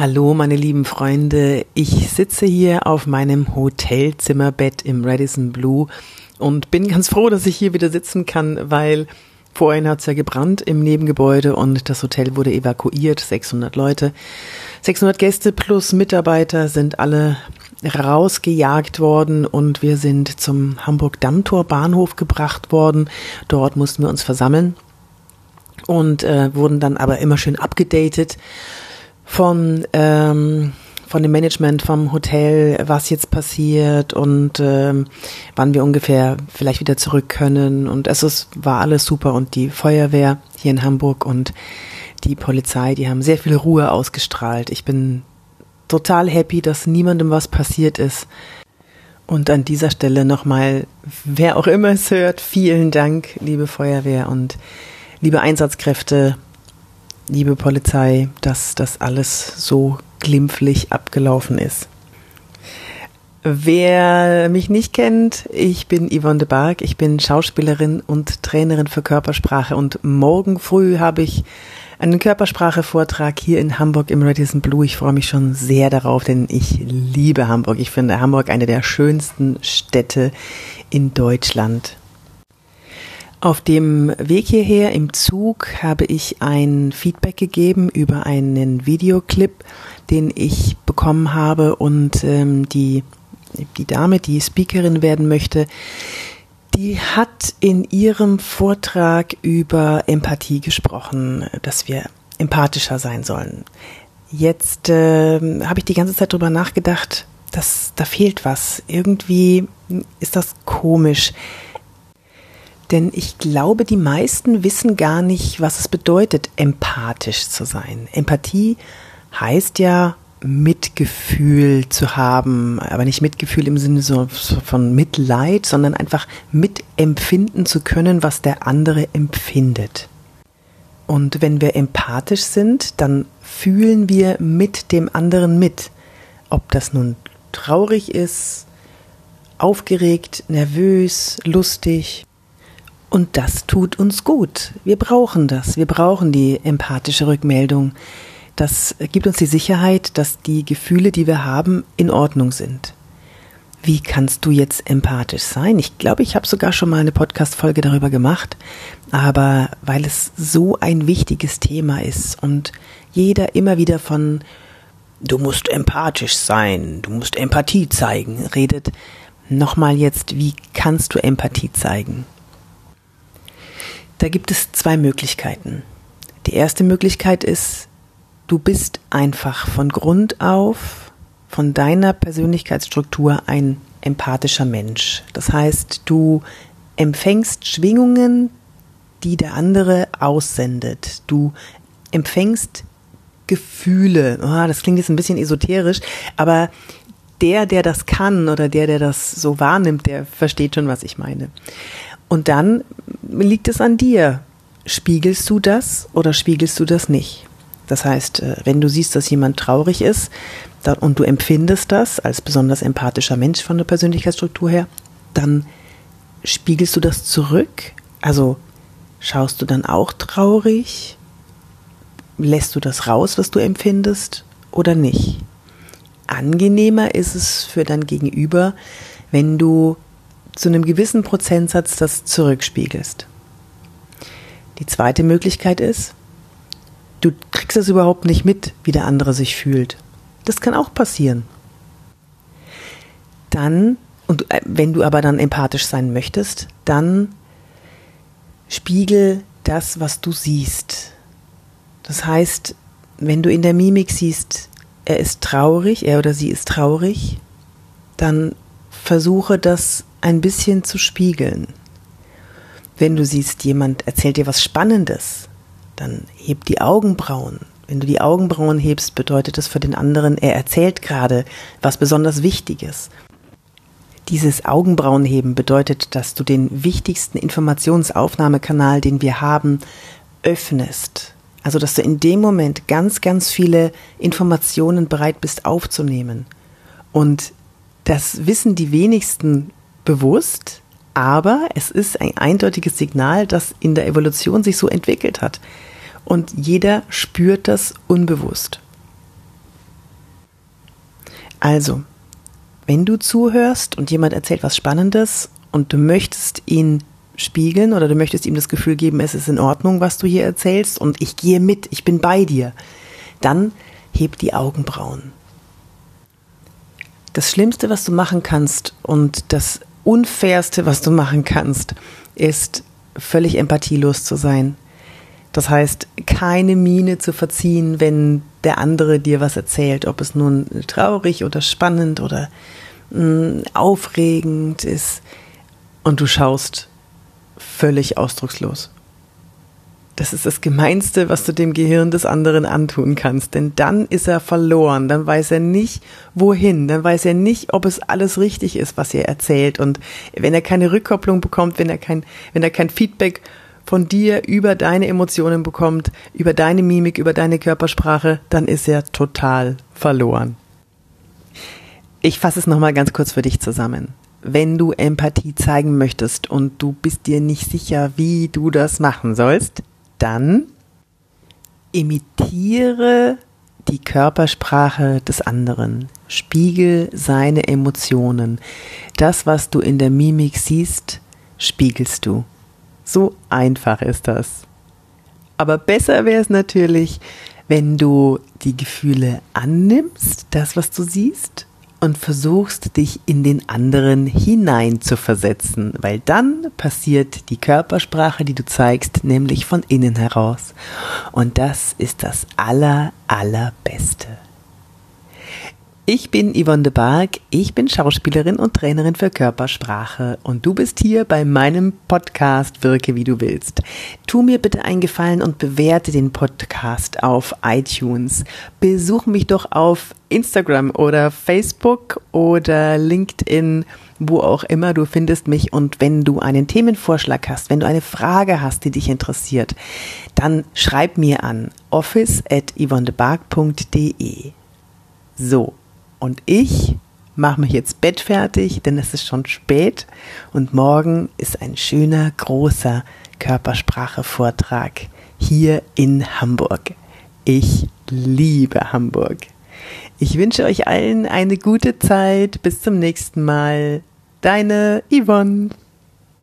Hallo, meine lieben Freunde. Ich sitze hier auf meinem Hotelzimmerbett im Radisson Blue und bin ganz froh, dass ich hier wieder sitzen kann, weil vorhin hat es ja gebrannt im Nebengebäude und das Hotel wurde evakuiert. 600 Leute, 600 Gäste plus Mitarbeiter sind alle rausgejagt worden und wir sind zum Hamburg-Dammtor Bahnhof gebracht worden. Dort mussten wir uns versammeln und äh, wurden dann aber immer schön abgedatet von, ähm, von dem Management vom Hotel, was jetzt passiert und ähm, wann wir ungefähr vielleicht wieder zurück können. Und es ist, war alles super und die Feuerwehr hier in Hamburg und die Polizei, die haben sehr viel Ruhe ausgestrahlt. Ich bin total happy, dass niemandem was passiert ist. Und an dieser Stelle nochmal, wer auch immer es hört, vielen Dank, liebe Feuerwehr und liebe Einsatzkräfte, liebe Polizei, dass das alles so glimpflich abgelaufen ist. Wer mich nicht kennt, ich bin Yvonne de Barg, ich bin Schauspielerin und Trainerin für Körpersprache und morgen früh habe ich einen Körpersprache-Vortrag hier in Hamburg im Radisson Blue. Ich freue mich schon sehr darauf, denn ich liebe Hamburg. Ich finde Hamburg eine der schönsten Städte in Deutschland. Auf dem Weg hierher im Zug habe ich ein Feedback gegeben über einen Videoclip, den ich bekommen habe und ähm, die, die Dame, die Speakerin werden möchte, die hat in ihrem Vortrag über Empathie gesprochen, dass wir empathischer sein sollen. Jetzt äh, habe ich die ganze Zeit drüber nachgedacht, dass da fehlt was. Irgendwie ist das komisch. Denn ich glaube, die meisten wissen gar nicht, was es bedeutet, empathisch zu sein. Empathie heißt ja, Mitgefühl zu haben, aber nicht Mitgefühl im Sinne von Mitleid, sondern einfach mitempfinden zu können, was der andere empfindet. Und wenn wir empathisch sind, dann fühlen wir mit dem anderen mit. Ob das nun traurig ist, aufgeregt, nervös, lustig und das tut uns gut. Wir brauchen das. Wir brauchen die empathische Rückmeldung. Das gibt uns die Sicherheit, dass die Gefühle, die wir haben, in Ordnung sind. Wie kannst du jetzt empathisch sein? Ich glaube, ich habe sogar schon mal eine Podcast-Folge darüber gemacht, aber weil es so ein wichtiges Thema ist und jeder immer wieder von du musst empathisch sein, du musst Empathie zeigen, redet, nochmal jetzt, wie kannst du Empathie zeigen? Da gibt es zwei Möglichkeiten. Die erste Möglichkeit ist, du bist einfach von Grund auf, von deiner Persönlichkeitsstruktur ein empathischer Mensch. Das heißt, du empfängst Schwingungen, die der andere aussendet. Du empfängst Gefühle. Oh, das klingt jetzt ein bisschen esoterisch, aber der, der das kann oder der, der das so wahrnimmt, der versteht schon, was ich meine. Und dann liegt es an dir. Spiegelst du das oder spiegelst du das nicht? Das heißt, äh, wenn du siehst, dass jemand traurig ist und du empfindest das als besonders empathischer Mensch von der Persönlichkeitsstruktur her, dann spiegelst du das zurück. Also schaust du dann auch traurig? Lässt du das raus, was du empfindest oder nicht? Angenehmer ist es für dein Gegenüber, wenn du zu einem gewissen Prozentsatz das zurückspiegelst. Die zweite Möglichkeit ist, du kriegst es überhaupt nicht mit, wie der andere sich fühlt. Das kann auch passieren. Dann, und äh, wenn du aber dann empathisch sein möchtest, dann spiegel das, was du siehst. Das heißt, wenn du in der Mimik siehst, er ist traurig, er oder sie ist traurig, dann versuche das ein bisschen zu spiegeln. Wenn du siehst, jemand erzählt dir was Spannendes, dann heb die Augenbrauen. Wenn du die Augenbrauen hebst, bedeutet das für den anderen, er erzählt gerade was besonders Wichtiges. Dieses Augenbrauenheben bedeutet, dass du den wichtigsten Informationsaufnahmekanal, den wir haben, öffnest. Also, dass du in dem Moment ganz, ganz viele Informationen bereit bist aufzunehmen. Und das wissen die wenigsten bewusst, aber es ist ein eindeutiges Signal, das in der Evolution sich so entwickelt hat. Und jeder spürt das unbewusst. Also, wenn du zuhörst und jemand erzählt was Spannendes und du möchtest ihn spiegeln oder du möchtest ihm das Gefühl geben, es ist in Ordnung, was du hier erzählst und ich gehe mit, ich bin bei dir, dann heb die Augenbrauen. Das Schlimmste, was du machen kannst und das Unfairste, was du machen kannst, ist völlig empathielos zu sein. Das heißt, keine Miene zu verziehen, wenn der andere dir was erzählt, ob es nun traurig oder spannend oder mh, mm, aufregend ist. Und du schaust völlig ausdruckslos. Das ist das Gemeinste, was du dem Gehirn des anderen antun kannst. Denn dann ist er verloren. Dann weiß er nicht, wohin. Dann weiß er nicht, ob es alles richtig ist, was er erzählt. Und wenn er keine Rückkopplung bekommt, wenn er kein, wenn er kein Feedback von dir über deine Emotionen bekommt, über deine Mimik, über deine Körpersprache, dann ist er total verloren. Ich fasse es nochmal ganz kurz für dich zusammen wenn du Empathie zeigen möchtest und du bist dir nicht sicher, wie du das machen sollst, dann imitiere die Körpersprache des anderen, spiegel seine Emotionen. Das, was du in der Mimik siehst, spiegelst du. So einfach ist das. Aber besser wäre es natürlich, wenn du die Gefühle annimmst, das, was du siehst, und versuchst dich in den anderen hinein zu versetzen, weil dann passiert die Körpersprache, die du zeigst, nämlich von innen heraus. Und das ist das aller, allerbeste. Ich bin Yvonne de Barg, ich bin Schauspielerin und Trainerin für Körpersprache und du bist hier bei meinem Podcast Wirke wie du willst. Tu mir bitte einen Gefallen und bewerte den Podcast auf iTunes. Besuch mich doch auf Instagram oder Facebook oder LinkedIn, wo auch immer du findest mich und wenn du einen Themenvorschlag hast, wenn du eine Frage hast, die dich interessiert, dann schreib mir an office at. So, und ich mache mich jetzt bettfertig, denn es ist schon spät und morgen ist ein schöner, großer Körpersprache-Vortrag hier in Hamburg. Ich liebe Hamburg. Ich wünsche euch allen eine gute Zeit. Bis zum nächsten Mal. Deine Yvonne.